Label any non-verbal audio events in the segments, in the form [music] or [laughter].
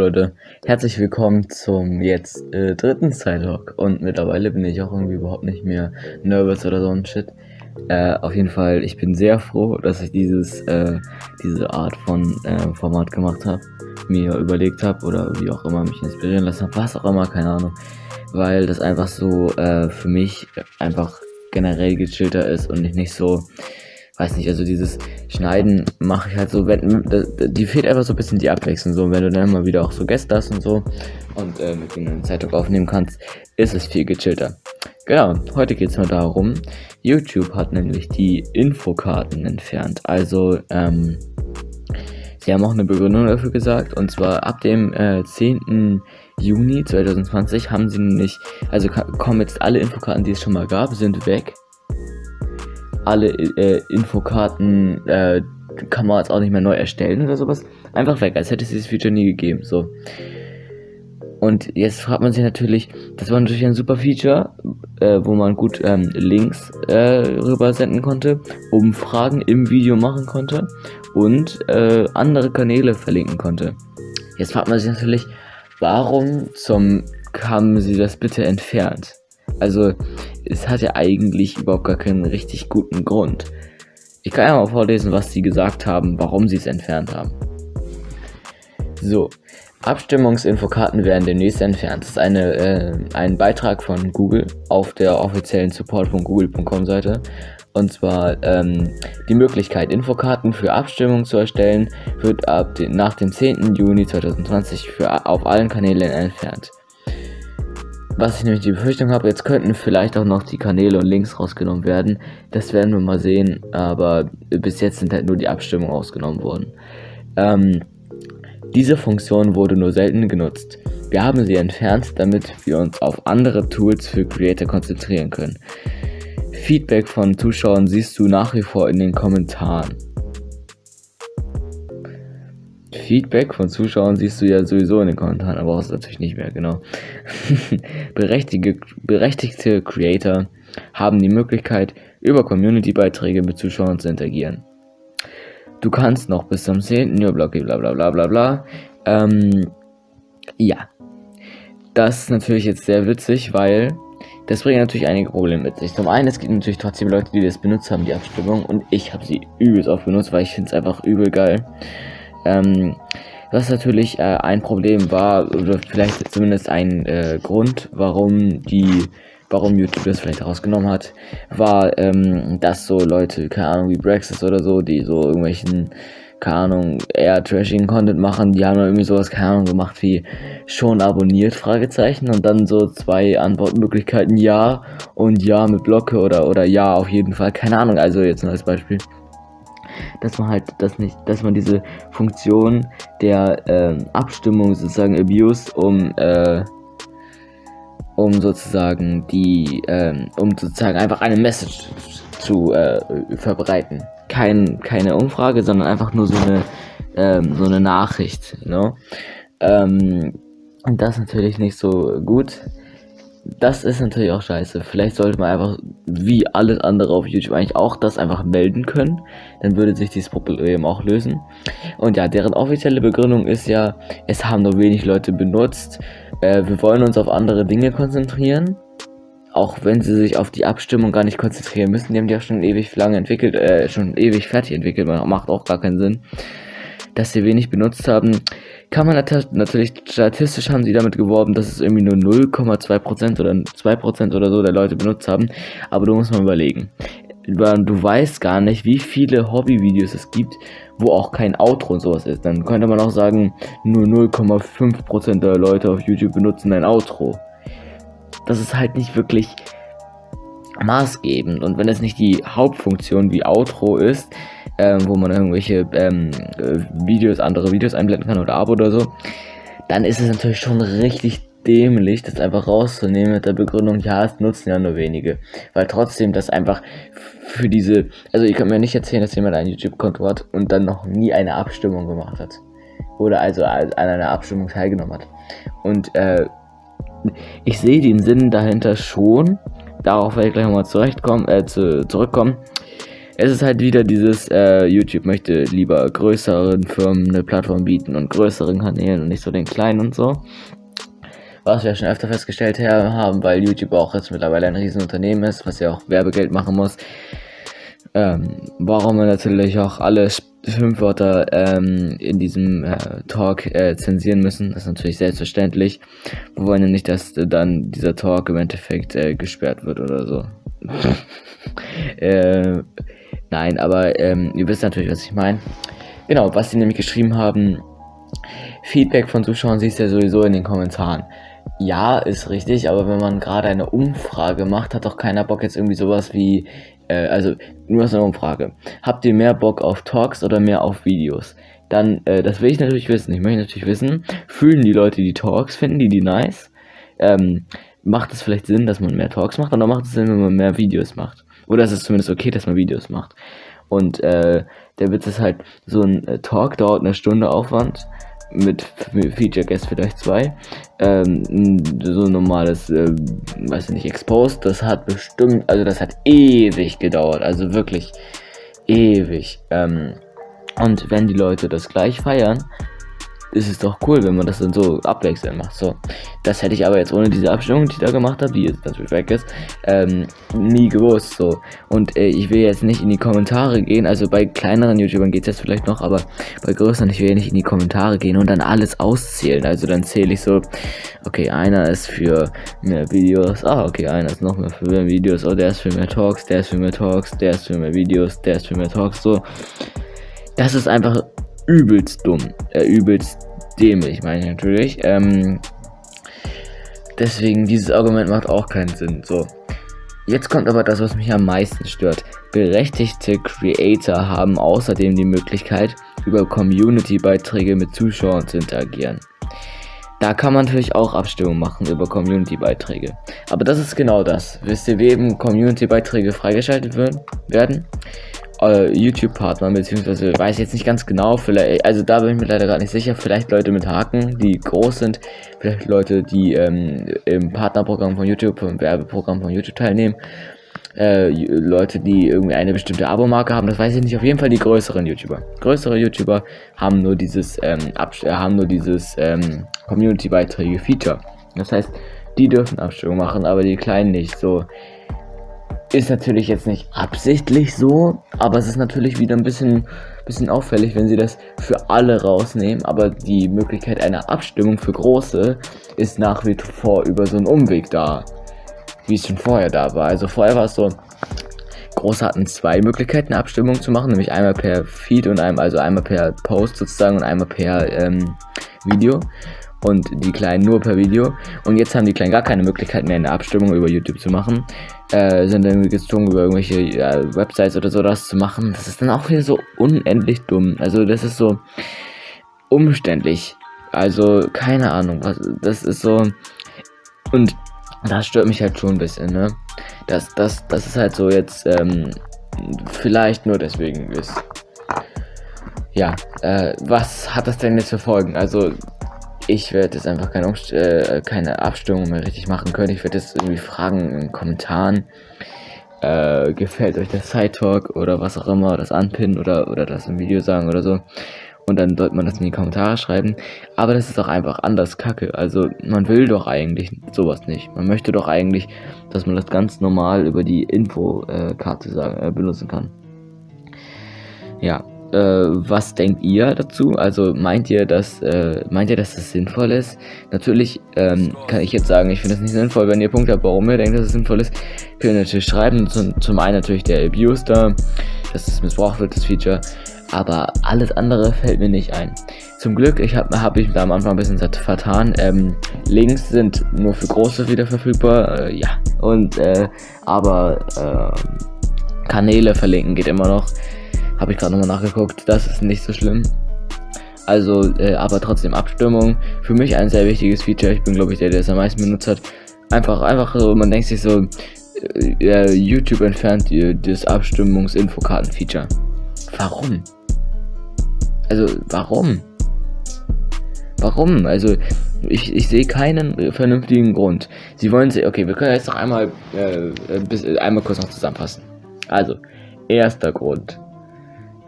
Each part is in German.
Leute, herzlich willkommen zum jetzt äh, dritten Sidehawk und mittlerweile bin ich auch irgendwie überhaupt nicht mehr nervös oder so ein Shit. Äh, auf jeden Fall, ich bin sehr froh, dass ich dieses, äh, diese Art von äh, Format gemacht habe, mir überlegt habe oder wie auch immer mich inspirieren lassen habe, was auch immer, keine Ahnung, weil das einfach so äh, für mich einfach generell gechillter ist und ich nicht so weiß nicht, also dieses Schneiden mache ich halt so, wenn, die fehlt einfach so ein bisschen die Abwechslung, so, wenn du dann mal wieder auch so Gäste hast und so und äh, mit denen eine Zeitung aufnehmen kannst, ist es viel gechillter. Genau, heute geht es mal darum, YouTube hat nämlich die Infokarten entfernt, also, ähm, Sie haben auch eine Begründung dafür gesagt, und zwar ab dem äh, 10. Juni 2020 haben sie nämlich, also kommen jetzt alle Infokarten, die es schon mal gab, sind weg alle äh, Infokarten äh, kann man jetzt auch nicht mehr neu erstellen oder sowas. Einfach weg, als hätte es dieses Feature nie gegeben. So. Und jetzt fragt man sich natürlich, das war natürlich ein super Feature, äh, wo man gut ähm, Links äh, rüber senden konnte, Umfragen im Video machen konnte und äh, andere Kanäle verlinken konnte. Jetzt fragt man sich natürlich, warum zum haben sie das bitte entfernt? Also, es hat ja eigentlich überhaupt gar keinen richtig guten Grund. Ich kann ja mal vorlesen, was sie gesagt haben, warum sie es entfernt haben. So, Abstimmungsinfokarten werden demnächst entfernt. Das ist eine, äh, ein Beitrag von Google auf der offiziellen support.google.com Seite. Und zwar ähm, die Möglichkeit, Infokarten für Abstimmungen zu erstellen, wird ab den, nach dem 10. Juni 2020 für, auf allen Kanälen entfernt. Was ich nämlich die Befürchtung habe, jetzt könnten vielleicht auch noch die Kanäle und Links rausgenommen werden. Das werden wir mal sehen, aber bis jetzt sind halt nur die Abstimmungen ausgenommen worden. Ähm, diese Funktion wurde nur selten genutzt. Wir haben sie entfernt, damit wir uns auf andere Tools für Creator konzentrieren können. Feedback von Zuschauern siehst du nach wie vor in den Kommentaren. Feedback von Zuschauern siehst du ja sowieso in den Kommentaren, aber auch natürlich nicht mehr, genau. [laughs] Berechtigte, Creator haben die Möglichkeit, über Community-Beiträge mit Zuschauern zu interagieren. Du kannst noch bis zum 10. Juli, bla bla bla bla bla. Ähm, ja. Das ist natürlich jetzt sehr witzig, weil das bringt natürlich einige Probleme mit sich. Zum einen, es gibt natürlich trotzdem Leute, die das benutzt haben, die Abstimmung. Und ich habe sie übelst oft benutzt, weil ich finde es einfach übel geil. Ähm, was natürlich äh, ein Problem war, oder vielleicht zumindest ein äh, Grund, warum die, warum YouTube das vielleicht rausgenommen hat, war, ähm, dass so Leute, keine Ahnung, wie Brexit oder so, die so irgendwelchen, keine Ahnung, eher trashing Content machen, die haben dann irgendwie sowas, keine Ahnung, gemacht wie schon abonniert, Fragezeichen, und dann so zwei Antwortmöglichkeiten, ja und ja mit Blocke oder, oder ja auf jeden Fall, keine Ahnung, also jetzt nur als Beispiel dass man halt das nicht, dass man diese Funktion der ähm, Abstimmung sozusagen abused, um äh, um sozusagen die, ähm, um sozusagen einfach eine Message zu äh, verbreiten. Kein, keine Umfrage, sondern einfach nur so eine, ähm, so eine Nachricht. You know? ähm, und das ist natürlich nicht so gut das ist natürlich auch scheiße. Vielleicht sollte man einfach, wie alles andere auf YouTube, eigentlich auch das einfach melden können. Dann würde sich dieses Problem auch lösen. Und ja, deren offizielle Begründung ist ja, es haben nur wenig Leute benutzt. Äh, wir wollen uns auf andere Dinge konzentrieren. Auch wenn sie sich auf die Abstimmung gar nicht konzentrieren müssen. Die haben die ja schon ewig lange entwickelt, äh, schon ewig fertig entwickelt. Macht auch gar keinen Sinn. Dass sie wenig benutzt haben kann man natürlich statistisch haben sie damit geworben, dass es irgendwie nur 0,2% oder 2% oder so der Leute benutzt haben. Aber du musst mal überlegen. Du weißt gar nicht, wie viele Hobbyvideos es gibt, wo auch kein Outro und sowas ist. Dann könnte man auch sagen, nur 0,5% der Leute auf YouTube benutzen ein Outro. Das ist halt nicht wirklich maßgebend. Und wenn es nicht die Hauptfunktion wie Outro ist, ähm, wo man irgendwelche ähm, äh, Videos, andere Videos einblenden kann oder Abo oder so, dann ist es natürlich schon richtig dämlich, das einfach rauszunehmen mit der Begründung, ja, es nutzen ja nur wenige. Weil trotzdem das einfach für diese, also ich kann mir nicht erzählen, dass jemand ein YouTube-Konto hat und dann noch nie eine Abstimmung gemacht hat. Oder also an einer Abstimmung teilgenommen hat. Und äh, ich sehe den Sinn dahinter schon. Darauf werde ich gleich nochmal zurechtkommen, äh, zu, zurückkommen. Es ist halt wieder dieses, äh, YouTube möchte lieber größeren Firmen eine Plattform bieten und größeren Kanälen und nicht so den kleinen und so. Was wir schon öfter festgestellt haben, weil YouTube auch jetzt mittlerweile ein Riesenunternehmen ist, was ja auch Werbegeld machen muss. Ähm, warum wir natürlich auch alle fünf Wörter ähm, in diesem äh, Talk äh, zensieren müssen. Das ist natürlich selbstverständlich. Wir wollen ja nicht, dass dann dieser Talk im Endeffekt äh, gesperrt wird oder so. Äh, nein, aber ähm, ihr wisst natürlich, was ich meine. Genau, was sie nämlich geschrieben haben. Feedback von Zuschauern siehst du ja sowieso in den Kommentaren. Ja, ist richtig, aber wenn man gerade eine Umfrage macht, hat doch keiner Bock jetzt irgendwie sowas wie äh, also nur so eine Umfrage. Habt ihr mehr Bock auf Talks oder mehr auf Videos? Dann, äh, das will ich natürlich wissen. Ich möchte natürlich wissen, fühlen die Leute die Talks, finden die die nice? Ähm, macht es vielleicht Sinn, dass man mehr Talks macht oder macht es Sinn, wenn man mehr Videos macht? Oder ist es zumindest okay, dass man Videos macht? Und äh, der Witz ist halt, so ein äh, Talk dauert eine Stunde Aufwand mit Feature Guest vielleicht zwei. Ähm, so ein normales, äh, weiß ich nicht, Exposed, das hat bestimmt, also das hat ewig gedauert, also wirklich ewig. Ähm, und wenn die Leute das gleich feiern, ist es doch cool, wenn man das dann so abwechselnd macht. So, das hätte ich aber jetzt ohne diese Abstimmung, die ich da gemacht habe, die jetzt natürlich weg ist, ähm, nie gewusst. So, und äh, ich will jetzt nicht in die Kommentare gehen. Also bei kleineren YouTubern geht es jetzt vielleicht noch, aber bei größeren, ich will nicht in die Kommentare gehen und dann alles auszählen. Also dann zähle ich so, okay, einer ist für mehr Videos, ah, okay, einer ist noch mehr für mehr Videos, oh, der ist für mehr Talks, der ist für mehr Talks, der ist für mehr Videos, der ist für mehr Talks, so. Das ist einfach übelst dumm. Äh, übelst dämlich, meine ich natürlich. Ähm, deswegen, dieses Argument macht auch keinen Sinn. So. Jetzt kommt aber das, was mich am meisten stört. Berechtigte Creator haben außerdem die Möglichkeit, über Community-Beiträge mit Zuschauern zu interagieren. Da kann man natürlich auch Abstimmung machen über Community-Beiträge. Aber das ist genau das. Wisst ihr, wem Community-Beiträge freigeschaltet werden? Äh, YouTube-Partner, beziehungsweise weiß jetzt nicht ganz genau, vielleicht, also da bin ich mir leider gar nicht sicher, vielleicht Leute mit Haken, die groß sind, vielleicht Leute, die ähm, im Partnerprogramm von YouTube, im Werbeprogramm von YouTube teilnehmen, äh, Leute, die irgendwie eine bestimmte Abo-Marke haben, das weiß ich nicht, auf jeden Fall die größeren YouTuber. Größere YouTuber haben nur dieses, ähm, äh, haben nur dieses ähm, Community-Beiträge-Feature. Das heißt, die dürfen Abstimmung machen, aber die kleinen nicht. So, ist natürlich jetzt nicht absichtlich so, aber es ist natürlich wieder ein bisschen, bisschen auffällig, wenn sie das für alle rausnehmen. Aber die Möglichkeit einer Abstimmung für Große ist nach wie vor über so einen Umweg da, wie es schon vorher da war. Also vorher war es so, Große hatten zwei Möglichkeiten, Abstimmung zu machen, nämlich einmal per Feed und einmal, also einmal per Post sozusagen und einmal per ähm, Video und die Kleinen nur per Video. Und jetzt haben die Kleinen gar keine Möglichkeit mehr, eine Abstimmung über YouTube zu machen. Äh, sind dann gezwungen, über irgendwelche ja, Websites oder so das zu machen. Das ist dann auch wieder so unendlich dumm. Also, das ist so umständlich. Also, keine Ahnung. Was, das ist so. Und das stört mich halt schon ein bisschen, ne? Das, das, das ist halt so jetzt, ähm, vielleicht nur deswegen ist. Ja, äh, was hat das denn jetzt für Folgen? Also, ich werde jetzt einfach keine, Umst äh, keine Abstimmung mehr richtig machen können. Ich werde jetzt irgendwie fragen in den Kommentaren. Äh, gefällt euch der Side Talk oder was auch immer, das anpinnen oder, oder das im Video sagen oder so. Und dann sollte man das in die Kommentare schreiben. Aber das ist auch einfach anders kacke. Also man will doch eigentlich sowas nicht. Man möchte doch eigentlich, dass man das ganz normal über die Infokarte sagen, äh, benutzen kann. Ja, äh, was denkt ihr dazu? Also meint ihr, dass äh, meint ihr, dass das sinnvoll ist? Natürlich ähm, kann ich jetzt sagen, ich finde das nicht sinnvoll. Wenn ihr Punkte habt, warum ihr denkt, dass es sinnvoll ist, könnt ihr natürlich schreiben. Zum, zum einen natürlich der Abuse da, dass es missbraucht wird, das Feature. Aber alles andere fällt mir nicht ein. Zum Glück, ich habe hab ich da am Anfang ein bisschen vertan. Ähm, Links sind nur für Große wieder verfügbar. Äh, ja. Und äh, aber äh, Kanäle verlinken geht immer noch. Habe ich gerade nochmal nachgeguckt. Das ist nicht so schlimm. Also, äh, aber trotzdem Abstimmung. Für mich ein sehr wichtiges Feature. Ich bin, glaube ich, der, der es am meisten benutzt hat. Einfach, einfach so, man denkt sich so, äh, YouTube entfernt äh, das Abstimmungs-Infokarten-Feature. Warum? Also, warum? Warum? Also, ich, ich sehe keinen vernünftigen Grund. Sie wollen sie, okay, wir können jetzt noch einmal, äh, bis, einmal kurz noch zusammenfassen. Also, Erster Grund.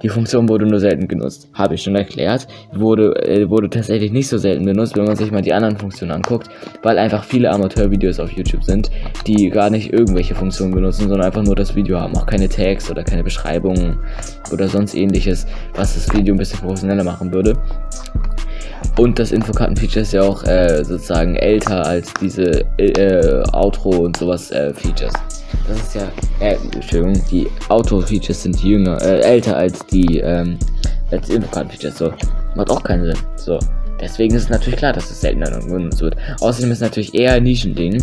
Die Funktion wurde nur selten genutzt. Habe ich schon erklärt. Wurde, äh, wurde tatsächlich nicht so selten benutzt, wenn man sich mal die anderen Funktionen anguckt, weil einfach viele Amateurvideos auf YouTube sind, die gar nicht irgendwelche Funktionen benutzen, sondern einfach nur das Video haben. Auch keine Tags oder keine Beschreibungen oder sonst ähnliches, was das Video ein bisschen professioneller machen würde. Und das Infokarten-Feature ist ja auch äh, sozusagen älter als diese äh, Outro und sowas äh, Features. Das ist ja, äh, Entschuldigung, die Auto-Features sind jünger, äh, älter als die, ähm, als die Infokarten-Features. So, macht auch keinen Sinn. So. Deswegen ist es natürlich klar, dass es seltener genutzt wird. Außerdem ist es natürlich eher ein Nischending,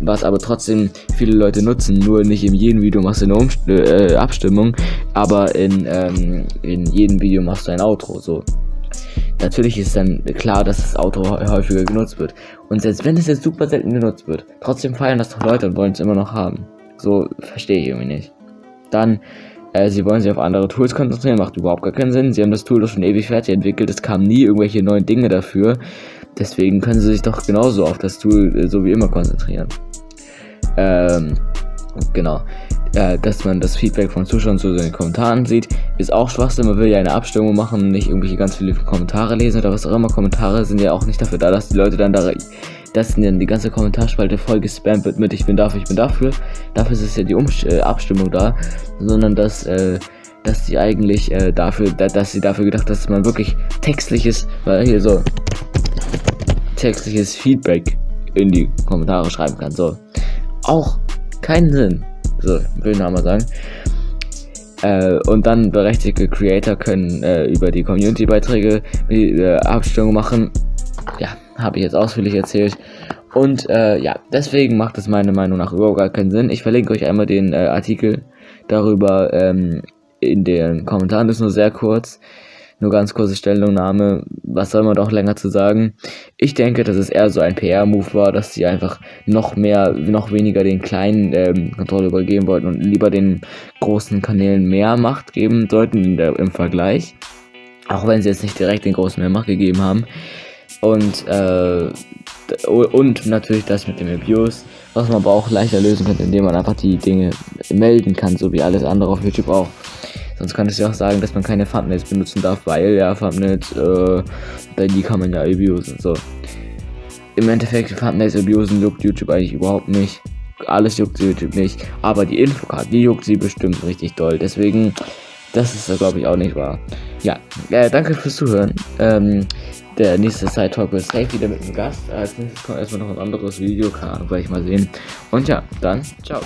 was aber trotzdem viele Leute nutzen. Nur nicht in jedem Video machst du eine Umst äh, Abstimmung, aber in, ähm, in jedem Video machst du ein Outro. So. Natürlich ist dann klar, dass das Auto häufiger genutzt wird. Und selbst wenn es jetzt super selten genutzt wird, trotzdem feiern das doch Leute und wollen es immer noch haben. So verstehe ich irgendwie nicht. Dann, äh, sie wollen sich auf andere Tools konzentrieren, macht überhaupt gar keinen Sinn. Sie haben das Tool doch schon ewig fertig entwickelt, es kamen nie irgendwelche neuen Dinge dafür. Deswegen können sie sich doch genauso auf das Tool äh, so wie immer konzentrieren. Ähm, genau äh, dass man das Feedback von Zuschauern zu den Kommentaren sieht, ist auch Schwachsinn. Man will ja eine Abstimmung machen, nicht irgendwelche ganz viele Kommentare lesen oder was auch immer. Kommentare sind ja auch nicht dafür da, dass die Leute dann da, dass dann die ganze Kommentarspalte voll gespammt wird mit Ich bin dafür, ich bin dafür. Dafür ist ja die um äh, Abstimmung da, sondern dass, äh, dass sie eigentlich äh, dafür, da, dass sie dafür gedacht, dass man wirklich textliches, weil hier so textliches Feedback in die Kommentare schreiben kann. So. Auch keinen Sinn. So, will mal sagen. Äh, und dann berechtigte Creator können äh, über die Community-Beiträge äh, Abstimmung machen. Ja, habe ich jetzt ausführlich erzählt. Und äh, ja, deswegen macht es meiner Meinung nach überhaupt gar keinen Sinn. Ich verlinke euch einmal den äh, Artikel darüber ähm, in den Kommentaren. Das ist nur sehr kurz. Nur ganz kurze Stellungnahme. Was soll man doch länger zu sagen? Ich denke, dass es eher so ein PR-Move war, dass sie einfach noch mehr, noch weniger den kleinen ähm, Kontrolle übergeben wollten und lieber den großen Kanälen mehr Macht geben sollten der, im Vergleich. Auch wenn sie jetzt nicht direkt den großen mehr Macht gegeben haben. Und, äh, und natürlich das mit dem Abuse, was man aber auch leichter lösen könnte, indem man einfach die Dinge melden kann, so wie alles andere auf YouTube auch. Sonst kann es ja auch sagen, dass man keine Thumbnails benutzen darf, weil ja Thumbnails, äh, die kann man ja abusen. So. Im Endeffekt, Thumbnails abusen juckt YouTube eigentlich überhaupt nicht. Alles juckt YouTube nicht. Aber die Infocard, die juckt sie bestimmt richtig doll. Deswegen, das ist glaube ich auch nicht wahr. Ja, äh, danke fürs Zuhören. Ähm, der nächste Side Talk wird safe wieder mit einem Gast. Als nächstes kommt erstmal noch ein anderes Video, kann Ahnung, gleich mal sehen. Und ja, dann, ciao.